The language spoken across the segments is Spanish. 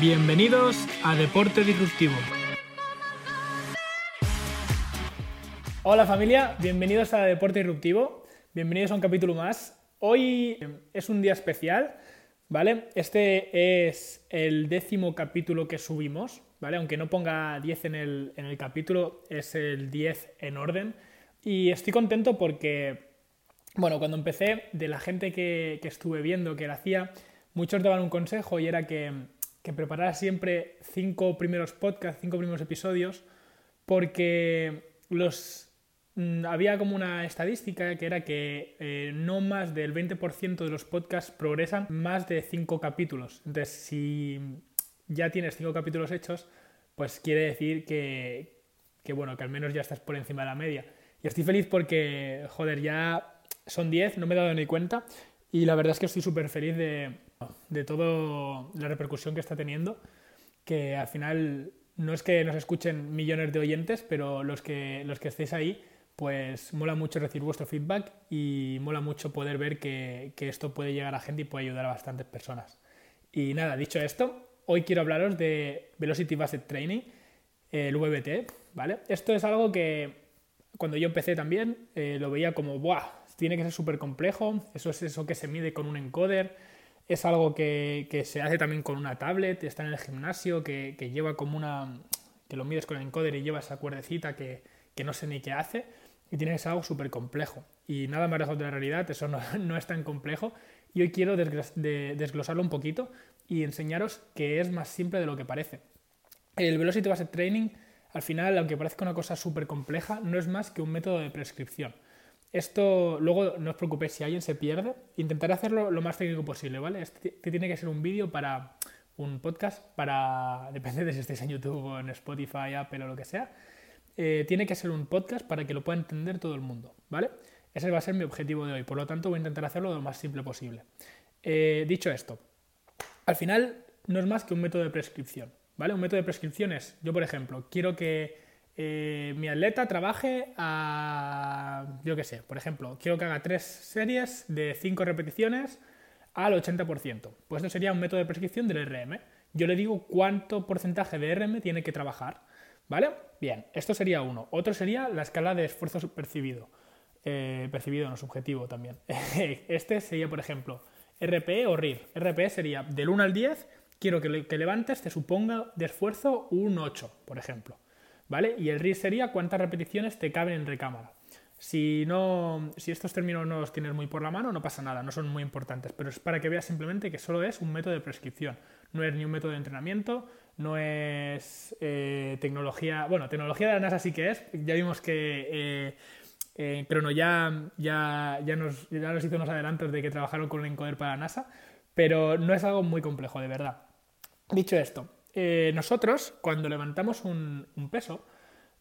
Bienvenidos a Deporte Disruptivo. Hola familia, bienvenidos a Deporte Disruptivo. Bienvenidos a un capítulo más. Hoy es un día especial, ¿vale? Este es el décimo capítulo que subimos, ¿vale? Aunque no ponga 10 en el, en el capítulo, es el 10 en orden. Y estoy contento porque, bueno, cuando empecé, de la gente que, que estuve viendo que lo hacía, muchos daban un consejo y era que, que preparara siempre cinco primeros podcasts, cinco primeros episodios, porque los mm, había como una estadística que era que eh, no más del 20% de los podcasts progresan más de cinco capítulos. Entonces, si ya tienes cinco capítulos hechos, pues quiere decir que, que, bueno, que al menos ya estás por encima de la media. Y estoy feliz porque, joder, ya son 10, no me he dado ni cuenta. Y la verdad es que estoy súper feliz de, de toda la repercusión que está teniendo, que al final no es que nos escuchen millones de oyentes, pero los que, los que estéis ahí, pues mola mucho recibir vuestro feedback y mola mucho poder ver que, esto puede llegar a gente y puede ayudar a bastantes personas. Y nada, dicho esto, hoy quiero hablaros de Velocity Based Training, el VBT, ¿vale? Esto es algo que cuando yo empecé también eh, lo veía como, ¡buah! Tiene que ser súper complejo, eso es eso que se mide con un encoder, es algo que, que, se hace también con una tablet, está en el gimnasio, que, que, lleva como una... que lo mides con el encoder y lleva esa cuerdecita que, que no sé ni qué hace, y tiene que ser algo súper complejo. Y nada más lejos de la realidad, eso no, no es tan complejo. Y hoy quiero desglosarlo un poquito y enseñaros que es más simple de lo que parece. El Velocity Based Training, al final, aunque parezca una cosa súper compleja, no es más que un método de prescripción. Esto, luego no os preocupéis si alguien se pierde, intentaré hacerlo lo más técnico posible, ¿vale? Este tiene que ser un vídeo para un podcast, para, depende de si estáis en YouTube o en Spotify, Apple o lo que sea, eh, tiene que ser un podcast para que lo pueda entender todo el mundo, ¿vale? Ese va a ser mi objetivo de hoy, por lo tanto voy a intentar hacerlo lo más simple posible. Eh, dicho esto, al final no es más que un método de prescripción, ¿vale? Un método de prescripción es, yo por ejemplo, quiero que eh, mi atleta trabaje a, yo qué sé, por ejemplo, quiero que haga tres series de cinco repeticiones al 80%. Pues esto sería un método de prescripción del RM. Yo le digo cuánto porcentaje de RM tiene que trabajar. ¿Vale? Bien, esto sería uno. Otro sería la escala de esfuerzo percibido. Eh, percibido, no subjetivo también. este sería, por ejemplo, RPE o RIR. RPE sería del 1 al 10, quiero que, que levantes te suponga de esfuerzo un 8, por ejemplo. ¿Vale? Y el RIR sería cuántas repeticiones te caben en recámara. Si, no, si estos términos no los tienes muy por la mano, no pasa nada, no son muy importantes, pero es para que veas simplemente que solo es un método de prescripción, no es ni un método de entrenamiento, no es eh, tecnología, bueno, tecnología de la NASA sí que es, ya vimos que eh, eh, Crono ya, ya, ya, nos, ya nos hizo unos adelantos de que trabajaron con un encoder para la NASA, pero no es algo muy complejo, de verdad. Dicho esto, eh, nosotros, cuando levantamos un, peso,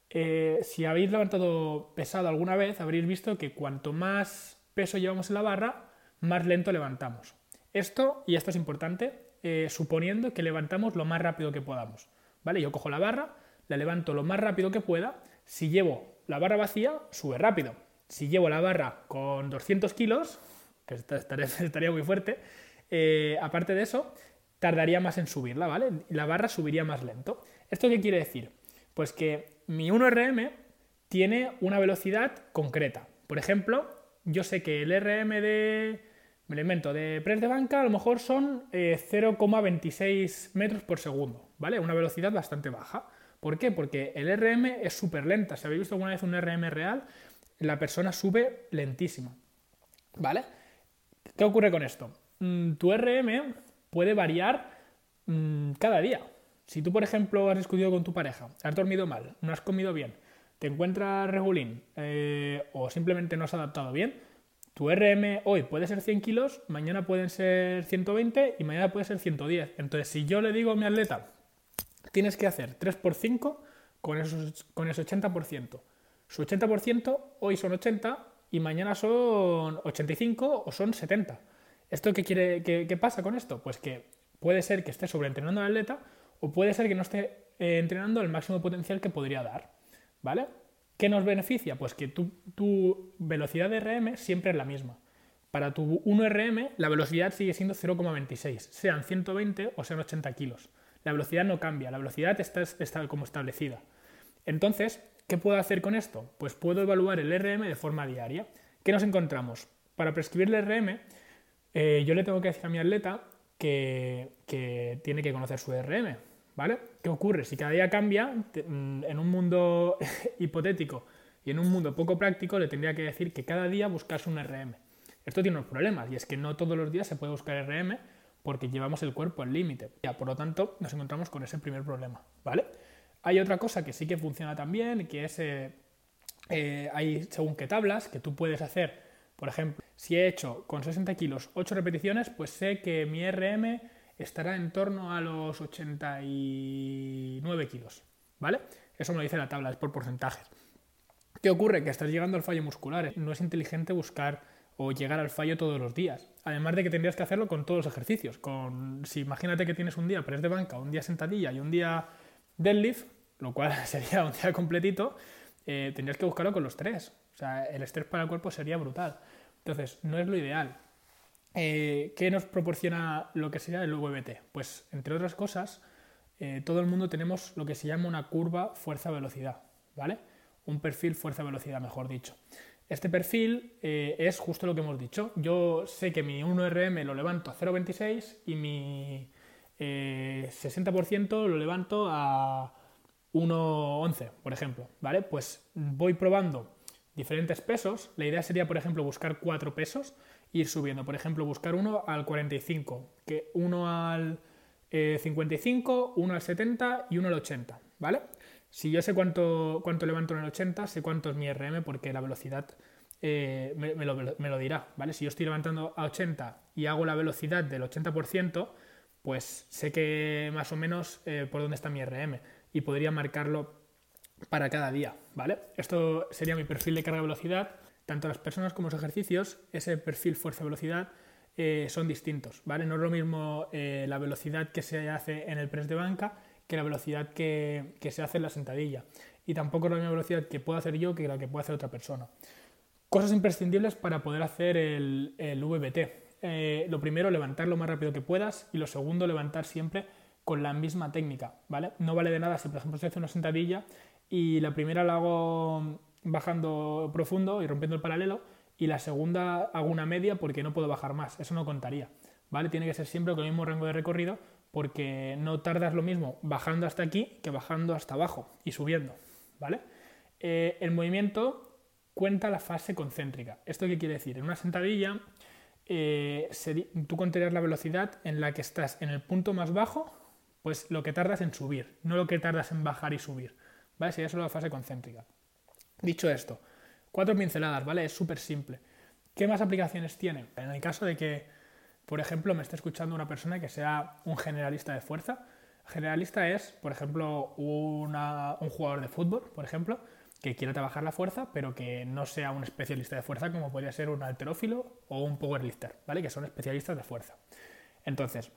eh, si habéis levantado pesado alguna vez, habréis visto que cuanto más peso llevamos en la barra, más lento levantamos. Esto, y esto es importante, eh, suponiendo que levantamos lo más rápido que podamos. ¿Vale? Yo cojo la barra, la levanto lo más rápido que pueda. Si llevo la barra vacía, sube rápido. Si llevo la barra con 200 kilos, que estaría muy fuerte, aparte de eso, tardaría más en subirla, ¿vale? La barra subiría más lento. ¿Esto qué quiere decir? Pues que mi 1RM tiene una velocidad concreta. Por ejemplo, yo sé que el RM de, me lo invento, de press de banca a lo mejor son 0,26 eh, metros por segundo, ¿vale? Una velocidad bastante baja. ¿Por qué? Porque el RM es súper lenta. Si habéis visto alguna vez un RM real, la persona sube lentísimo, ¿vale? ¿Qué ocurre con esto? Mm, tu RM puede variar mmm, cada día. Si tú, por ejemplo, has discutido con tu pareja, has dormido mal, no has comido bien, te encuentras regulín eh, o simplemente no has adaptado bien, tu RM hoy puede ser 100 kilos, mañana pueden ser 120 y mañana puede ser 110. Entonces, si yo le digo a mi atleta, tienes que hacer 3 por 5 con, esos, con ese 80%. Su 80% hoy son 80 y mañana son 85 o son 70. ¿Esto qué, quiere, qué, pasa con esto? Pues que puede ser que esté sobreentrenando al atleta o puede ser que no esté eh, entrenando el máximo potencial que podría dar. ¿Vale? ¿Qué nos beneficia? Pues que tu, tu velocidad de RM siempre es la misma. Para tu 1RM la velocidad sigue siendo 0,26, sean 120 o sean 80 kilos. La velocidad no cambia, la velocidad está, está como establecida. Entonces, ¿qué puedo hacer con esto? Pues puedo evaluar el RM de forma diaria. ¿Qué nos encontramos? Para prescribir el RM, eh, yo le tengo que decir a mi atleta que, tiene que conocer su RM, ¿vale? ¿Qué ocurre? Si cada día cambia, mm, en un mundo hipotético y en un mundo poco práctico, le tendría que decir que cada día buscase un RM. Esto tiene unos problemas, y es que no todos los días se puede buscar RM porque llevamos el cuerpo al límite. Por lo tanto, nos encontramos con ese primer problema, ¿vale? Hay otra cosa que sí que funciona también, que es, eh, eh, hay según qué tablas, que tú puedes hacer, por ejemplo, si he hecho con 60 kilos 8 repeticiones, pues sé que mi RM estará en torno a los 89 kilos, ¿vale? Eso me lo dice la tabla, es por porcentajes. ¿Qué ocurre? Que estás llegando al fallo muscular. No es inteligente buscar o llegar al fallo todos los días. Además de que tendrías que hacerlo con todos los ejercicios. Con, si imagínate que tienes un día press de banca, un día sentadilla y un día deadlift, lo cual sería un día completito, eh, tendrías que buscarlo con los tres. O sea, el estrés para el cuerpo sería brutal. Entonces, no es lo ideal. Eh, ¿Qué nos proporciona lo que sería el VBT? Pues, entre otras cosas, eh, todo el mundo tenemos lo que se llama una curva fuerza-velocidad, ¿vale? Un perfil fuerza-velocidad, mejor dicho. Este perfil eh, es justo lo que hemos dicho. Yo sé que mi 1RM lo levanto a 0,26 y mi 60% eh, lo levanto a 1,11, por ejemplo. ¿Vale? Pues voy probando diferentes pesos. La idea sería, por ejemplo, buscar cuatro pesos e ir subiendo. Por ejemplo, buscar uno al 45, que uno al 55, eh, uno al 70 y uno al 80. ¿Vale? Si yo sé cuánto, cuánto levanto en el 80, sé cuánto es mi RM porque la velocidad eh, me, lo, dirá, ¿vale? Si yo estoy levantando a 80 y hago la velocidad del 80%, pues sé que más o menos eh, por dónde está mi RM y podría marcarlo para cada día, ¿vale? Esto sería mi perfil de carga-velocidad. Tanto las personas como los ejercicios, ese perfil fuerza-velocidad eh, son distintos, ¿vale? No es lo mismo la velocidad que se hace en el press de banca que la velocidad que, se hace en la sentadilla. Y tampoco es la misma velocidad que puedo hacer yo que la que puede hacer otra persona. Cosas imprescindibles para poder hacer el, el VBT. Eh, lo primero, levantar lo más rápido que puedas y lo segundo, levantar siempre con la misma técnica, ¿vale? No vale de nada si, por ejemplo, se hace una sentadilla y la primera la hago bajando profundo y rompiendo el paralelo y la segunda hago una media porque no puedo bajar más, eso no contaría, ¿vale? Tiene que ser siempre con el mismo rango de recorrido porque no tardas lo mismo bajando hasta aquí que bajando hasta abajo y subiendo, ¿vale? Eh, el movimiento cuenta la fase concéntrica. ¿Esto qué quiere decir? En una sentadilla eh, tú contarías la velocidad en la que estás en el punto más bajo, pues lo que tardas en subir, no lo que tardas en bajar y subir, ¿vale? Sería solo la fase concéntrica. Dicho esto, cuatro pinceladas, ¿vale? Es súper simple. ¿Qué más aplicaciones tiene? En el caso de que por ejemplo, me está escuchando una persona que sea un generalista de fuerza. Generalista es, por ejemplo, un jugador de fútbol, por ejemplo, que quiera trabajar la fuerza, pero que no sea un especialista de fuerza como podría ser un alterófilo o un powerlifter, ¿vale? Que son especialistas de fuerza. Entonces,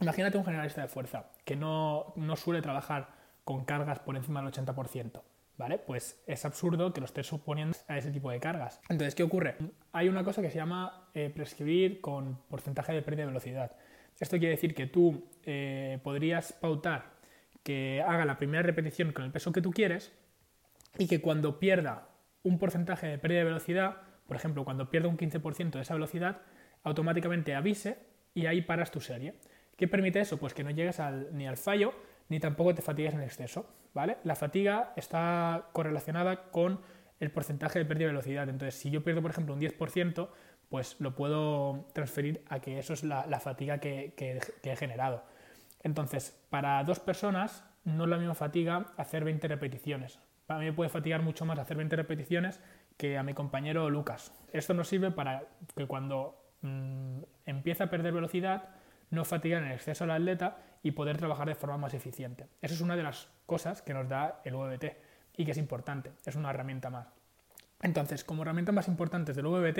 imagínate un generalista de fuerza que no, no suele trabajar con cargas por encima del 80%. ¿vale? Pues es absurdo que lo estés suponiendo a ese tipo de cargas. Entonces, ¿qué ocurre? Hay una cosa que se llama eh, prescribir con porcentaje de pérdida de velocidad. Esto quiere decir que tú eh, podrías pautar que haga la primera repetición con el peso que tú quieres y que cuando pierda un porcentaje de pérdida de velocidad, por ejemplo, cuando pierda un 15% de esa velocidad, automáticamente avise y ahí paras tu serie. ¿Qué permite eso? Pues que no llegues ni al fallo ni tampoco te fatigues en exceso. ¿vale? La fatiga está correlacionada con el porcentaje de pérdida de velocidad. Entonces, si yo pierdo, por ejemplo, un 10%, pues lo puedo transferir a que eso es la, fatiga que, he generado. Entonces, para dos personas no es la misma fatiga hacer 20 repeticiones. Para mí me puede fatigar mucho más hacer 20 repeticiones que a mi compañero Lucas. Esto nos sirve para que cuando mm, empieza a perder velocidad, no fatigar en exceso al atleta y poder trabajar de forma más eficiente. Eso es una de las cosas que nos da el VBT y que es importante, es una herramienta más. Entonces, como herramientas más importantes del VBT,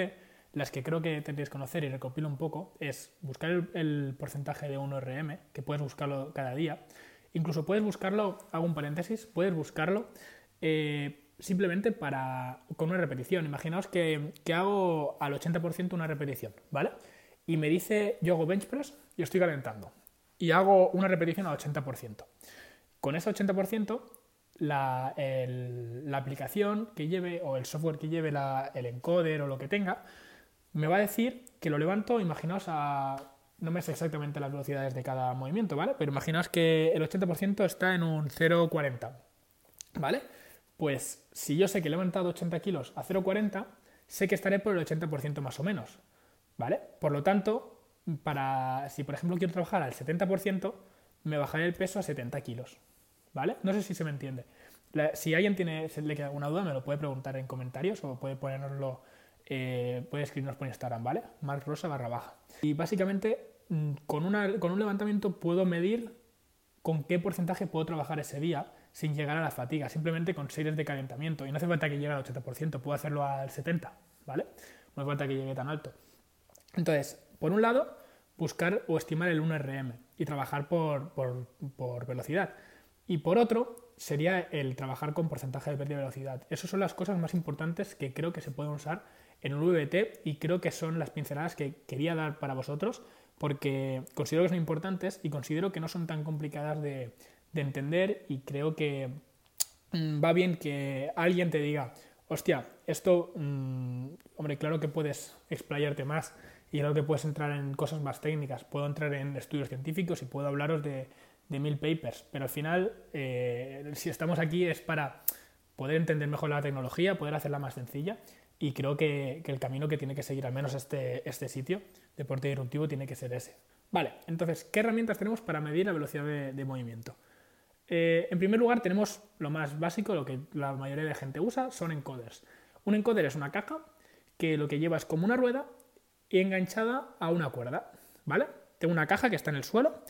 las que creo que tendréis que conocer y recopilo un poco, es buscar el, porcentaje de 1RM, que puedes buscarlo cada día. Incluso puedes buscarlo, hago un paréntesis, puedes buscarlo eh, simplemente para, con una repetición. Imaginaos que, que hago al 80% una repetición, ¿vale? Y me dice, yo hago bench press y estoy calentando y hago una repetición al 80%. Con ese 80%, la, la aplicación que lleve o el software que lleve el encoder o lo que tenga, me va a decir que lo levanto, imaginaos a... No me sé exactamente las velocidades de cada movimiento, ¿vale? Pero imaginaos que el 80% está en un 0,40, ¿vale? Pues si yo sé que he levantado 80 kilos a 0,40, sé que estaré por el 80% más o menos, ¿vale? Por lo tanto, para si por ejemplo quiero trabajar al 70%, me bajaré el peso a 70 kilos, ¿vale? No sé si se me entiende. si alguien tiene, le queda alguna duda, me lo puede preguntar en comentarios o puede ponernoslo, eh, puede escribirnos por Instagram, ¿vale? Mark Rosa barra baja. Y básicamente, mm, con, una, con un levantamiento puedo medir con qué porcentaje puedo trabajar ese día sin llegar a la fatiga, simplemente con series de calentamiento. Y no hace falta que llegue al 80%, puedo hacerlo al 70%, ¿vale? No hace falta que llegue tan alto. Entonces, por un lado, buscar o estimar el 1RM y trabajar por, velocidad. Y por otro, sería el trabajar con porcentaje de pérdida de velocidad. Esas son las cosas más importantes que creo que se pueden usar en un VBT y creo que son las pinceladas que quería dar para vosotros porque considero que son importantes y considero que no son tan complicadas de, de entender y creo que mm, va bien que alguien te diga, hostia, esto, mm, hombre, claro que puedes explayarte más y claro que puedes entrar en cosas más técnicas, puedo entrar en estudios científicos y puedo hablaros de, mil papers, pero al final, eh, si estamos aquí es para poder entender mejor la tecnología, poder hacerla más sencilla y creo que, el camino que tiene que seguir al menos este, este sitio, deporte disruptivo, tiene que ser ese. Vale, entonces, ¿qué herramientas tenemos para medir la velocidad de movimiento? Eh, en primer lugar, tenemos lo más básico, lo que la mayoría de gente usa, son encoders. Un encoder es una caja que lo que lleva es como una rueda y enganchada a una cuerda, ¿vale? Tengo una caja que está en el suelo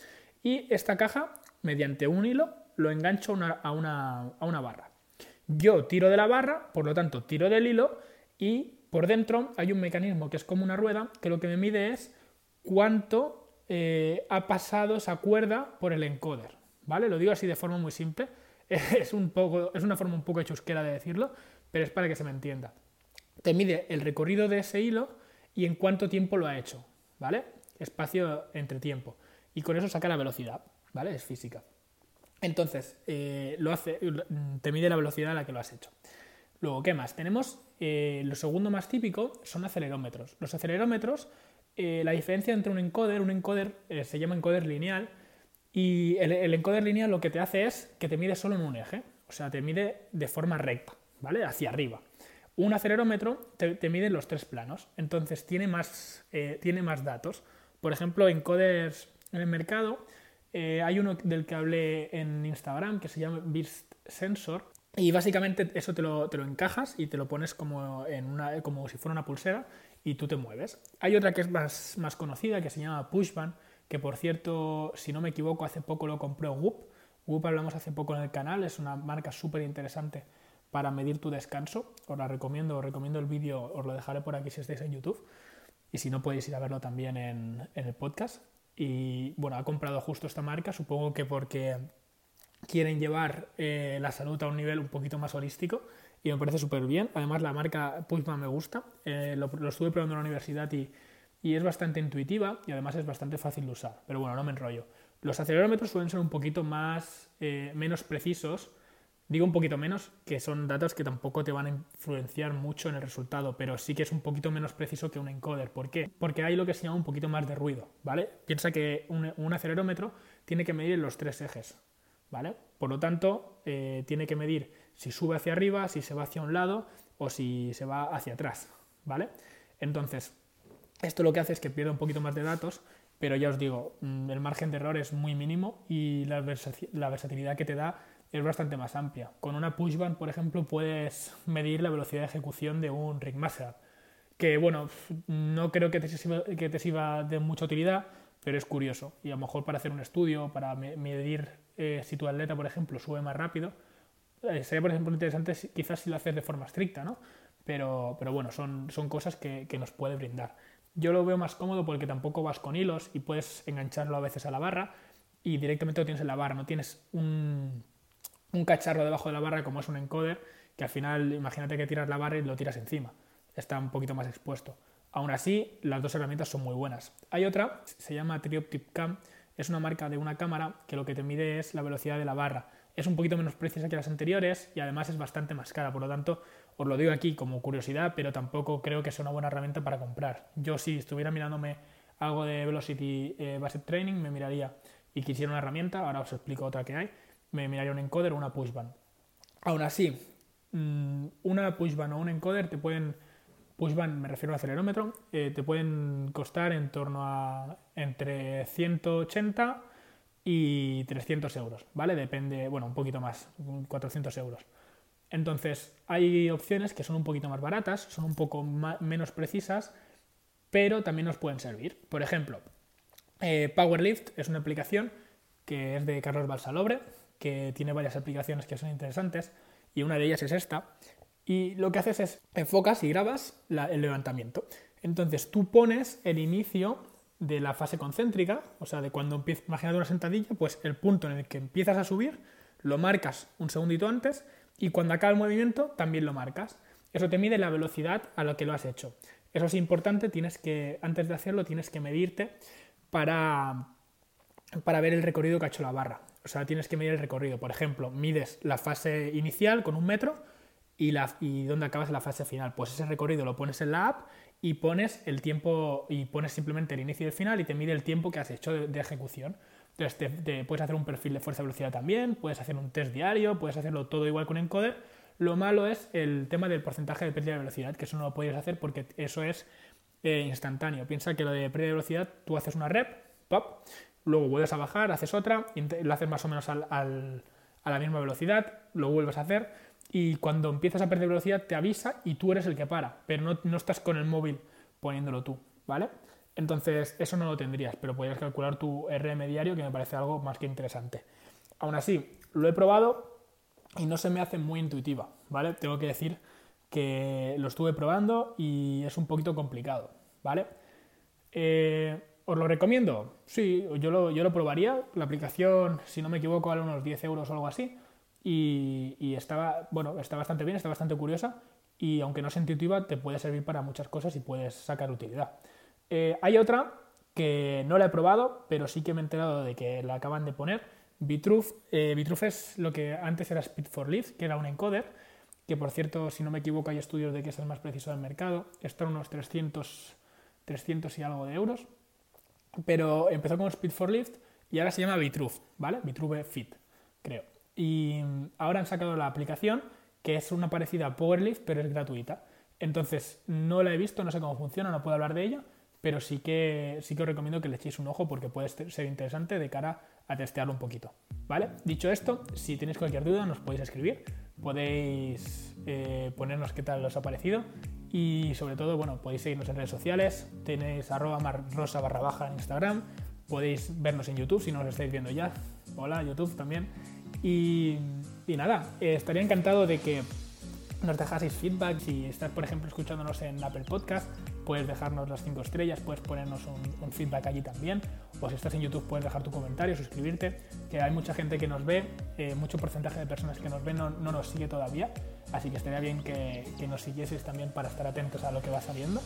y esta caja, mediante un hilo, lo engancho a, una, a una barra. Yo tiro de la barra, por lo tanto, tiro del hilo y por dentro hay un mecanismo que es como una rueda que lo que me mide es cuánto eh, ha pasado esa cuerda por el encoder. ¿vale? Lo digo así de forma muy simple. Es, un poco, es una forma un poco chusquera de decirlo, pero es para que se me entienda. Te mide el recorrido de ese hilo y en cuánto tiempo lo ha hecho, ¿vale? Espacio entre tiempo. Y con eso saca la velocidad, ¿vale? Es física. Entonces, eh, lo hace, te mide la velocidad a la que lo has hecho. Luego, ¿qué más? Tenemos eh, lo segundo más típico son acelerómetros. Los acelerómetros, eh, la diferencia entre un encoder, un encoder se llama encoder lineal, y el, encoder lineal lo que te hace es que te mide solo en un eje, o sea, te mide de forma recta, ¿vale? Hacia arriba. Un acelerómetro te, mide los tres planos, entonces tiene más, eh, tiene más datos. Por ejemplo, encoders en el mercado, eh, hay uno del que hablé en Instagram que se llama Burst Sensor, y básicamente eso te lo, te lo, encajas y te lo pones como, en una, como si fuera una pulsera y tú te mueves. Hay otra que es más, más conocida que se llama Pushband, que por cierto, si no me equivoco, hace poco lo compró Whoop. Whoop hablamos hace poco en el canal, es una marca súper interesante para medir tu descanso. Os la recomiendo, os recomiendo el vídeo, os lo dejaré por aquí si estáis en YouTube. Y si no, podéis ir a verlo también en, el podcast. Y bueno, ha comprado justo esta marca, supongo que porque quieren llevar eh, la salud a un nivel un poquito más holístico y me parece súper bien. Además, la marca Pushman me gusta. Eh, lo, lo, estuve probando en la universidad y y es bastante intuitiva y además es bastante fácil de usar. Pero bueno, no me enrollo. Los acelerómetros suelen ser un poquito más, eh, menos precisos, digo un poquito menos, que son datos que tampoco te van a influenciar mucho en el resultado, pero sí que es un poquito menos preciso que un encoder. ¿Por qué? Porque hay lo que se llama un poquito más de ruido, ¿vale? Piensa que un, acelerómetro tiene que medir los tres ejes, ¿vale? Por lo tanto, eh, tiene que medir si sube hacia arriba, si se va hacia un lado o si se va hacia atrás, ¿vale? Entonces, esto lo que hace es que pierde un poquito más de datos, pero ya os digo, mm, el margen de error es muy mínimo y la, versatilidad que te da es bastante más amplia. Con una pushband, por ejemplo, puedes medir la velocidad de ejecución de un ringmaster, que bueno, no creo que te, sirva, que te de mucha utilidad, pero es curioso. Y a lo mejor para hacer un estudio, para medir eh, si tu atleta, por ejemplo, sube más rápido, eh, sería, por ejemplo, interesante quizás si lo haces de forma estricta, ¿no? Pero, pero bueno, son, son cosas que, que nos puede brindar. Yo lo veo más cómodo porque tampoco vas con hilos y puedes engancharlo a veces a la barra y directamente lo tienes en la barra, no tienes un, cacharro debajo de la barra como es un encoder, que al final imagínate que tiras la barra y lo tiras encima, está un poquito más expuesto. Aún así, las dos herramientas son muy buenas. Hay otra, se llama Trioptip Cam, es una marca de una cámara que lo que te mide es la velocidad de la barra. Es un poquito menos precisa que las anteriores y además es bastante más cara, por lo tanto os lo digo aquí como curiosidad, pero tampoco creo que sea una buena herramienta para comprar. Yo si estuviera mirándome algo de Velocity eh, Training me miraría y quisiera una herramienta, ahora os explico otra que hay, me miraría un encoder o una pushband. Aún así, mm, una pushband o un encoder te pueden pushband me refiero al acelerómetro, eh, te pueden costar en torno a entre 180 y 300 euros, ¿vale? Depende, bueno, un poquito más, 400 euros. Entonces, hay opciones que son un poquito más baratas, son un poco menos precisas, pero también nos pueden servir. Por ejemplo, eh, Powerlift es una aplicación que es de Carlos Balsalobre, que tiene varias aplicaciones que son interesantes, y una de ellas es esta, y lo que haces es enfocas y grabas el levantamiento. Entonces tú pones el inicio de la fase concéntrica, o sea, de cuando empiezas, imagínate una sentadilla, pues el punto en el que empiezas a subir lo marcas un segundito antes y cuando acaba el movimiento también lo marcas. Eso te mide la velocidad a la que lo has hecho. Eso es importante, tienes que, antes de hacerlo, tienes que medirte para, para ver el recorrido que ha hecho la barra. O sea, tienes que medir el recorrido. Por ejemplo, mides la fase inicial con un metro y, la, dónde acabas la fase final. Pues ese recorrido lo pones en la app y pones el tiempo y pones simplemente el inicio y el final y te mide el tiempo que has hecho de, ejecución. Entonces te, puedes hacer un perfil de fuerza-velocidad también, puedes hacer un test diario, puedes hacerlo todo igual con encoder. Lo malo es el tema del porcentaje de pérdida de velocidad, que eso no lo puedes hacer porque eso es eh, instantáneo. Piensa que lo de pérdida de velocidad, tú haces una rep, pop, luego vuelves a bajar, haces otra, lo haces más o menos a la misma velocidad, lo vuelves a hacer y cuando empiezas a perder velocidad te avisa y tú eres el que para, pero no, no estás con el móvil poniéndolo tú, ¿vale? Entonces eso no lo tendrías, pero podrías calcular tu RM diario que me parece algo más que interesante. Aún así, lo he probado y no se me hace muy intuitiva, ¿vale? Tengo que decir que lo estuve probando y es un poquito complicado, ¿vale? Eh, ¿Os lo recomiendo? Sí, yo lo, yo lo probaría. La aplicación, si no me equivoco, vale unos 10 euros o algo así y, estaba, bueno, está bastante bien, está bastante curiosa y aunque no es intuitiva, te puede servir para muchas cosas y puedes sacar utilidad. Eh, hay otra que no la he probado, pero sí que me he enterado de que la acaban de poner. Vitruve, eh, es lo que antes era Speed for Leaf, que era un encoder, que por cierto, si no me equivoco, hay estudios de que es el más preciso del mercado, está unos 300, 300 y algo de euros, pero empezó con Speed for Lift y ahora se llama Vitruve, ¿vale? Vitruve Fit, creo. Y ahora han sacado la aplicación, que es una parecida a Powerlift, pero es gratuita. Entonces, no la he visto, no sé cómo funciona, no puedo hablar de ella, pero sí que, sí que os recomiendo que le echéis un ojo porque puede ser interesante de cara a testearlo un poquito. ¿Vale? Dicho esto, si tenéis cualquier duda, nos podéis escribir, podéis eh, ponernos qué tal os ha parecido y sobre todo, bueno, podéis seguirnos en redes sociales, tenéis arroba rosa barra baja en Instagram, podéis vernos en YouTube si no nos estáis viendo ya. Hola, YouTube también. Y, nada, eh, estaría encantado de que nos dejaseis feedback. Si estás, por ejemplo, escuchándonos en Apple Podcast, puedes dejarnos las 5 estrellas, puedes ponernos un, feedback allí también. O si estás en YouTube, puedes dejar tu comentario, suscribirte. Que hay mucha gente que nos ve, eh, mucho porcentaje de personas que nos ven no, nos sigue todavía. Así que estaría bien que, nos siguieseis también para estar atentos a lo que va saliendo.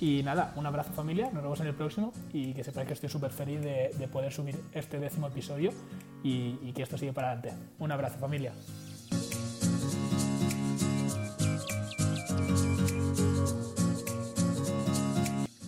Y nada, un abrazo familia, nos vemos en el próximo y que sepáis que estoy súper feliz de, poder subir este décimo episodio y, y que esto sigue para adelante. Un abrazo familia.